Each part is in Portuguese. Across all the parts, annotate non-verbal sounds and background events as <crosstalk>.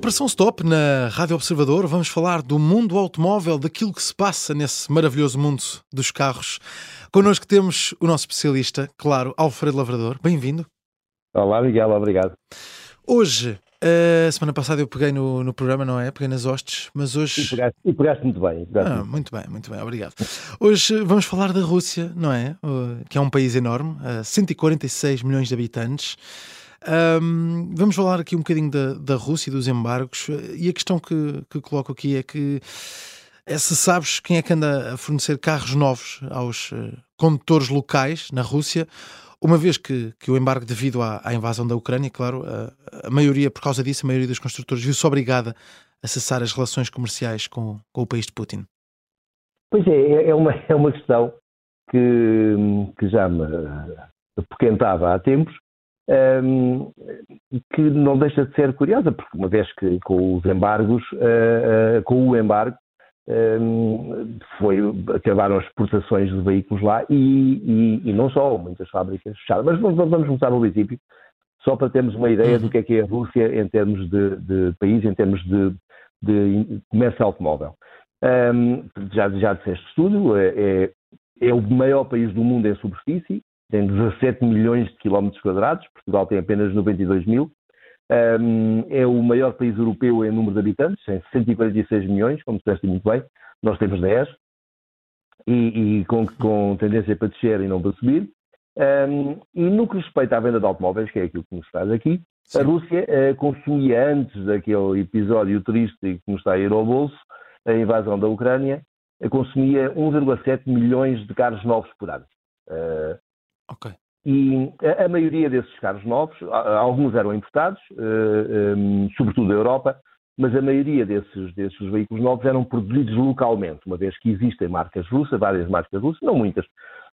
Operação Stop na Rádio Observador. Vamos falar do mundo automóvel, daquilo que se passa nesse maravilhoso mundo dos carros. Connosco temos o nosso especialista, claro, Alfredo Lavrador. Bem-vindo. Olá, Miguel, obrigado. Hoje, a semana passada eu peguei no, no programa, não é? Peguei nas hostes, mas hoje. E pegaste, e pegaste muito bem. Pegaste ah, muito bem, muito bem, obrigado. Hoje vamos falar da Rússia, não é? Que é um país enorme, 146 milhões de habitantes. Um, vamos falar aqui um bocadinho da, da Rússia e dos embargos. E a questão que, que coloco aqui é que é se sabes quem é que anda a fornecer carros novos aos uh, condutores locais na Rússia, uma vez que, que o embargo devido à, à invasão da Ucrânia, claro, a, a, maioria, por causa disso, a maioria dos construtores viu-se obrigada a cessar as relações comerciais com, com o país de Putin. Pois é, é, é uma, <laughs> é uma questão que, que já me apoquentava há tempos um, que não deixa de ser curiosa, porque uma vez que com os embargos, uh, uh, com o embargo, um, foi, acabaram as exportações de veículos lá e, e, e, não só, muitas fábricas fechadas. Mas vamos, vamos começar no princípio, só para termos uma ideia do que é que é a Rússia em termos de, de país, em termos de, de comércio automóvel. Um, já, já disseste tudo, é, é, é o maior país do mundo em superfície, tem 17 milhões de quilómetros quadrados, Portugal tem apenas 92 mil. Um, é o maior país europeu em número de habitantes, tem 146 milhões, como disseste muito bem, nós temos 10, e, e com, com, tendência para descer e não para subir. Um, e no que respeita à venda de automóveis, que é aquilo que nos traz aqui, Sim. a Rússia uh, consumia antes daquele episódio turístico que nos está a ir ao bolso, a invasão da Ucrânia, consumia 1,7 milhões de carros novos por ano. Uh, Ok. E a, maioria desses carros novos, alguns eram importados, eh, ehm, sobretudo da Europa, mas a maioria desses, desses veículos novos eram produzidos localmente, uma vez que existem marcas russas, várias marcas russas, não muitas.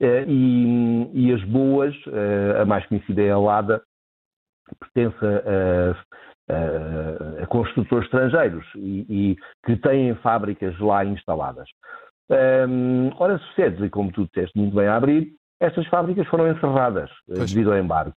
Uh, e, e, as boas, a mais conhecida é a Lada, pertence a, a, a construtores estrangeiros e, e, que têm fábricas lá instaladas. Ora, sucede, e como tu disseste muito bem a abrir, estas fábricas foram encerradas eh, pois. devido ao embargo.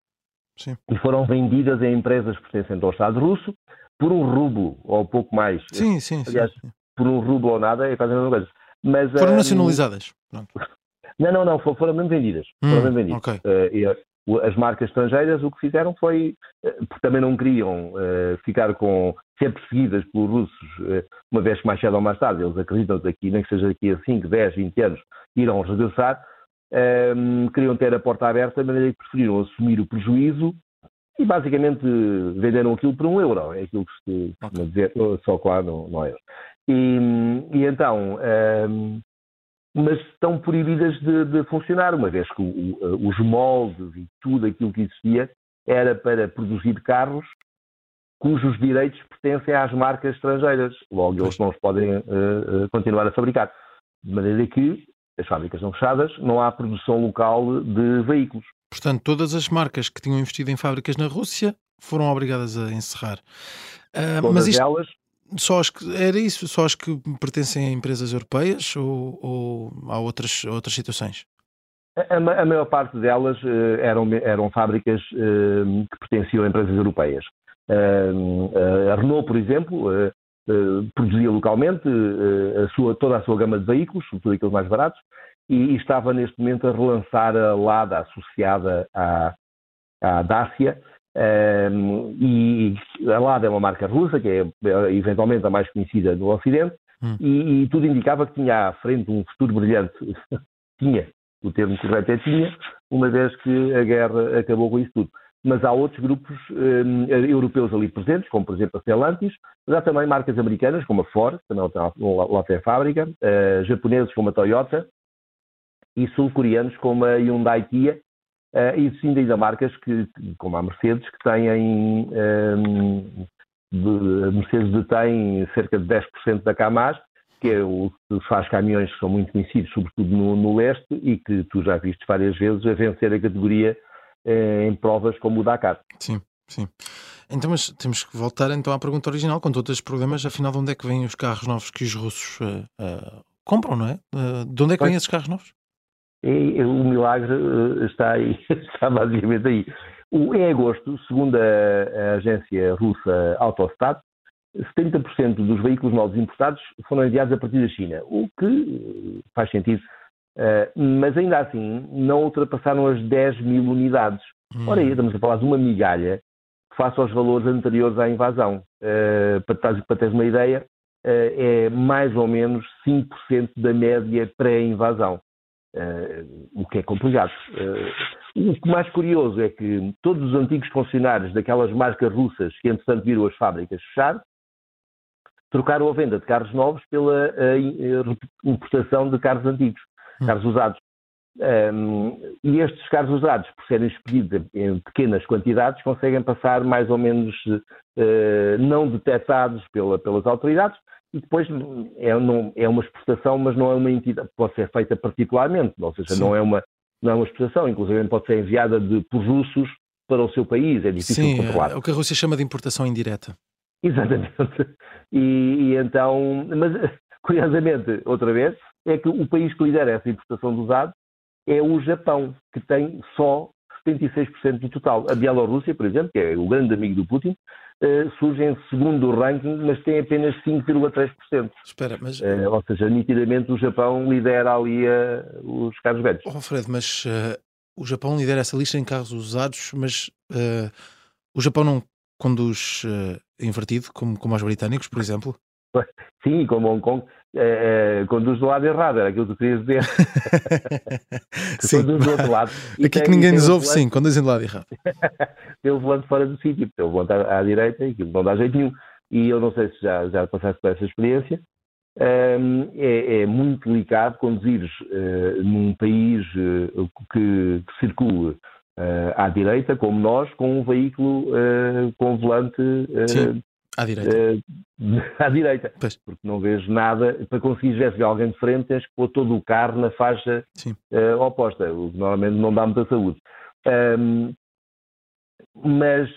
Sim. E foram vendidas a empresas pertencentes ao Estado russo por um rublo ou pouco mais. Sim, sim, Aliás, sim. por um rublo ou nada é quase a mesma coisa. Mas, foram um, nacionalizadas? Pronto. <laughs> Não, não, não, foram mesmo vendidas. Hum, foram mesmo vendidas. Okay. Uh, as marcas estrangeiras o que fizeram foi, porque também não queriam uh, ficar com, ser perseguidas pelos russos, uh, uma vez que mais cedo ou mais tarde, eles acreditam que aqui, nem que seja daqui a 5, 10, 20 anos, irão regressar, um, queriam ter a porta aberta, de maneira que preferiram assumir o prejuízo e basicamente venderam aquilo por um euro. É aquilo que se costuma dizer, só claro, não, não é. E, e então, um, mas estão proibidas de, de, funcionar, uma vez que o, os moldes e tudo aquilo que existia era para produzir carros cujos direitos pertencem às marcas estrangeiras. Logo, eles não os podem uh, continuar a fabricar. De maneira que as fábricas são fechadas, não há produção local de veículos. Portanto, todas as marcas que tinham investido em fábricas na Rússia foram obrigadas a encerrar. Uh, todas mas isto, elas. Só as que, era isso? Só as que pertencem a empresas europeias ou, ou há outras, outras situações? A, a, maior parte delas uh, eram, eram fábricas uh, que pertenciam a empresas europeias. Uh, a Renault, por exemplo, eh, produzia localmente uh, a sua, toda a sua gama de veículos, sobretudo aqueles mais baratos, e, estava neste momento a relançar a Lada associada à, à Dacia. Um, e a Lada é uma marca russa, que é, é eventualmente a mais conhecida no Ocidente, hum. e, e, tudo indicava que tinha à frente um futuro brilhante. <laughs> tinha, o termo correto é tinha, uma vez que a guerra acabou com isso tudo mas há outros grupos um, europeus ali presentes, como por exemplo a Stellantis, mas há também marcas americanas, como a Ford, também lá tem a fábrica, uh, japoneses como a Toyota, e sul-coreanos como a Hyundai Kia, uh, e sim ainda marcas que, como a Mercedes, que têm, um, de, a Mercedes detém cerca de 10% da Camas, que é o que faz caminhões que são muito conhecidos, sobretudo no, no leste, e que tu já viste várias vezes a vencer a categoria eh, em provas como o Dakar. Sim, sim. Então, mas temos que voltar então à pergunta original, com todos os problemas, afinal, de onde é que vêm os carros novos que os russos uh, uh, compram, não é? Uh, de onde é que vêm esses carros novos? E, o milagre está aí, <laughs> está basicamente aí. O, em agosto, segundo a, a agência russa Autostat, 70% dos veículos novos importados foram enviados a partir da China, o que faz sentido, mas ainda assim não ultrapassaram as 10 mil unidades. Hum. Ora, aí estamos a falar de uma migalha face aos valores anteriores à invasão. Para, para teres uma ideia, é mais ou menos 5% da média pré-invasão. Uh, o que é complicado. Uh, o que mais curioso é que todos os antigos funcionários daquelas marcas russas que, entretanto, viram as fábricas fechar, trocaram a venda de carros novos pela uh, importação de carros antigos. Carros usados. Um, e estes carros usados, por serem expedidos em pequenas quantidades, conseguem passar mais ou menos não detectados pela, pelas autoridades e depois é, não, é uma exportação, mas não é uma entidade, pode ser feita particularmente, ou seja, não é, uma, não é uma exportação, inclusive pode ser enviada de, por russos para o seu país, é difícil Sim, de controlar. É o que a Rússia chama de importação indireta. Exatamente. <laughs> E, e, então, mas <laughs> curiosamente, outra vez, é que o país que lidera essa importação de usados é o Japão, que tem só 76% do total. A Bielorrússia, por exemplo, que é o grande amigo do Putin, uh, surge em segundo ranking, mas tem apenas 5,3%. Espera, mas... Uh, ou seja, nitidamente o Japão lidera ali uh, os carros velhos. Oh, Fred, mas o Japão lidera essa lista em carros usados, mas o Japão não conduz invertido, como, como os britânicos, por exemplo? <laughs> Sim, como Hong Kong é, é, conduz do lado errado, era aquilo que tu querias dizer. <laughs> sim. conduz do outro lado. Aqui tem, que ninguém nos ouve, volante... sim, conduzem do lado errado. <laughs> tem o volante fora do sítio, tem o volante à, à direita e aquilo não dá jeito nenhum. E eu não sei se já, já passaste por essa experiência. Um, é, é, muito delicado conduzires uh, num país uh, que, que circula uh, à direita, como nós, com um veículo com volante à direita. Uh, <laughs> à direita. Pois. Porque não vejo nada. Para conseguir ver alguém de frente, tens que pôr todo o carro na faixa uh, oposta, o que normalmente não dá muita saúde. Um, mas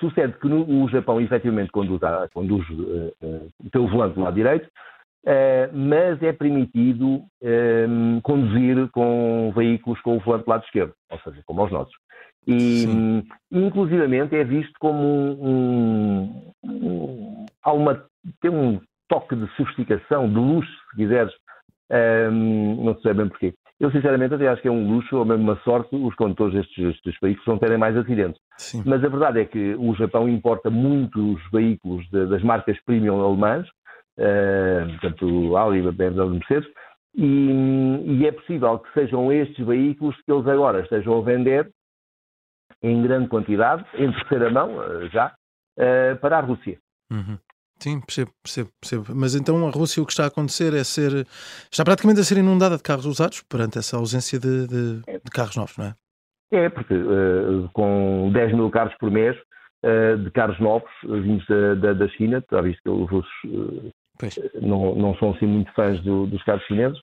sucede que no, o Japão efetivamente conduz, conduz uh, uh, o volante do lado direito, uh, mas é permitido um, conduzir com veículos com o volante do lado esquerdo, ou seja, como os nossos. E, Sim. inclusivamente, é visto como um, um, há uma, tem um toque de sofisticação, de luxo, se quiseres, um, não sei bem porquê. Eu, sinceramente, até acho que é um luxo ou mesmo uma sorte os condutores destes, destes veículos não terem mais acidentes. Sim. Mas a verdade é que o Japão importa muitos veículos de, das marcas premium alemãs, uh, portanto, Audi, BMW, Mercedes, e, e, é possível que sejam estes veículos que eles agora estejam a vender em grande quantidade, em terceira mão, eh, já, uh, para a Rússia. Uhum. Sim, percebo, percebo, percebo. Mas então a Rússia o que está a acontecer é ser. está praticamente a ser inundada de carros usados perante essa ausência de, de, de carros novos, não é? É, porque uh, com 10 mil carros por mês uh, de carros novos vindos da, da, China, já visto que os russos não, não são assim muito fãs do, dos carros chineses,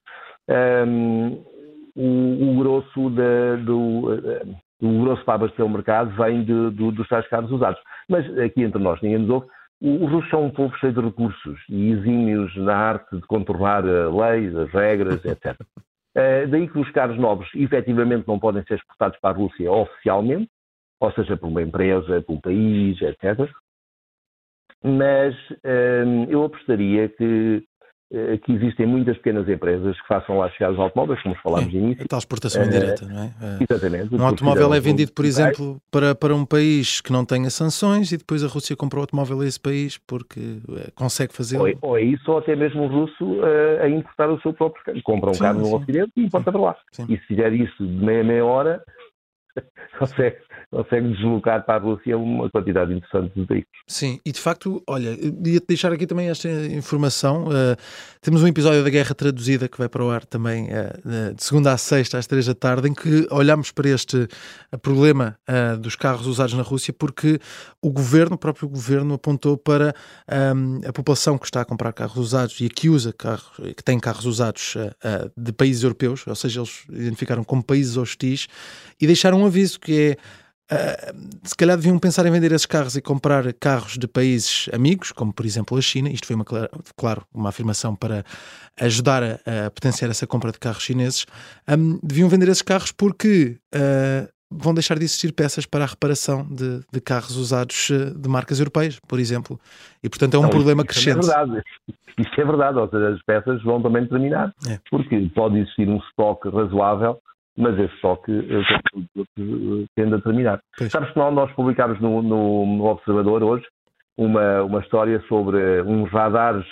um, o, o, grosso da, do, o grosso para abastecer o mercado vem de, de, dos tais carros usados. Mas aqui entre nós, ninguém nos ouve, os russos são um povo cheio de recursos e exímios na arte de contornar leis, as regras, etc. Uh, <laughs> eh, daí que os carros novos efetivamente não podem ser exportados para a Rússia oficialmente, ou seja, por uma empresa, por um país, etc. Mas uh, eu apostaria que eh, que existem muitas pequenas empresas que façam lá chegar os automóveis, como falámos é, no início. A tal exportação indireta, não é? Eh, exatamente. Um automóvel é vendido, por exemplo, para, para um país que não tenha sanções e depois a Rússia compra o automóvel a esse país porque eh, consegue fazer. Ou, ou é isso, ou até mesmo o russo uh, a importar o seu próprio carro. Compra um sim, carro no Ocidente e importa para lá. Sim. E se fizer isso de meia meia hora, <laughs> consegue, consegue deslocar para a Rússia uma quantidade interessante de veículos. Sim, e de facto, olha, ia-te deixar aqui também esta informação. Uh, temos um episódio da Guerra Traduzida que vai para o ar também uh, de segunda a sexta às três da tarde, em que olhamos para este uh, problema dos carros usados na Rússia, porque o governo, o próprio governo, apontou para um, a população que está a comprar carros usados e que usa carros, que tem carros usados de países europeus, ou seja, eles identificaram como países hostis e deixaram um aviso que é Uh, se calhar deviam pensar em vender esses carros e comprar carros de países amigos, como por exemplo a China. Isto foi, uma, claro, uma afirmação para ajudar a, a potenciar essa compra de carros chineses. Um, deviam vender esses carros porque uh, vão deixar de existir peças para a reparação de, de carros usados eh, de marcas europeias, por exemplo. E, portanto, é um Não, problema isso, isso crescente. É verdade. Isso é verdade, ou seja, as peças vão também terminar, É. porque pode existir um estoque razoável, mas esse estoque eh, tende a terminar. Pois. Sabes que nós, nós publicámos no, no- no Observador hoje uma, uma história sobre eh, uns radares,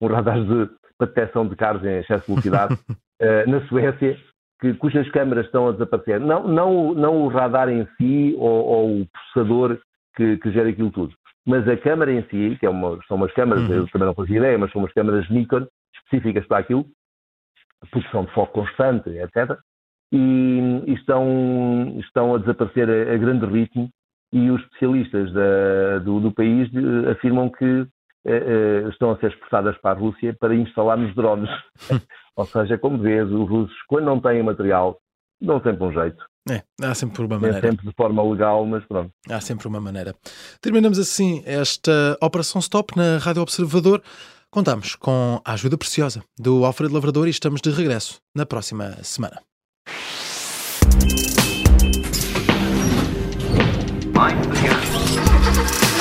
um radares de detecção de carros em excesso de velocidade <laughs> eh, na Suécia, que, cujas câmaras estão a desaparecer. Não, não, o- não o radar em si ou, ou o processador que, que gera aquilo tudo, mas a câmara em si, que é uma- são umas câmaras, Uhum. eu também não fazia ideia, mas são umas câmaras Nikon específicas para aquilo, porque são de foco constante, etc. E, e estão, estão a desaparecer a, a grande ritmo e os especialistas da- do, do país eh, afirmam que eh, eh, estão a ser exportadas para a Rússia para instalar nos drones. <laughs> Ou seja, como vês, os russos, quando não têm material, dão sempre um jeito. É, há sempre uma Nem maneira. sempre de forma legal, mas pronto. Há sempre uma maneira. Terminamos assim esta Operação Stop na Rádio Observador. Contamos com a ajuda preciosa do Alfredo Lavrador e estamos de regresso na próxima semana. Mind the gap.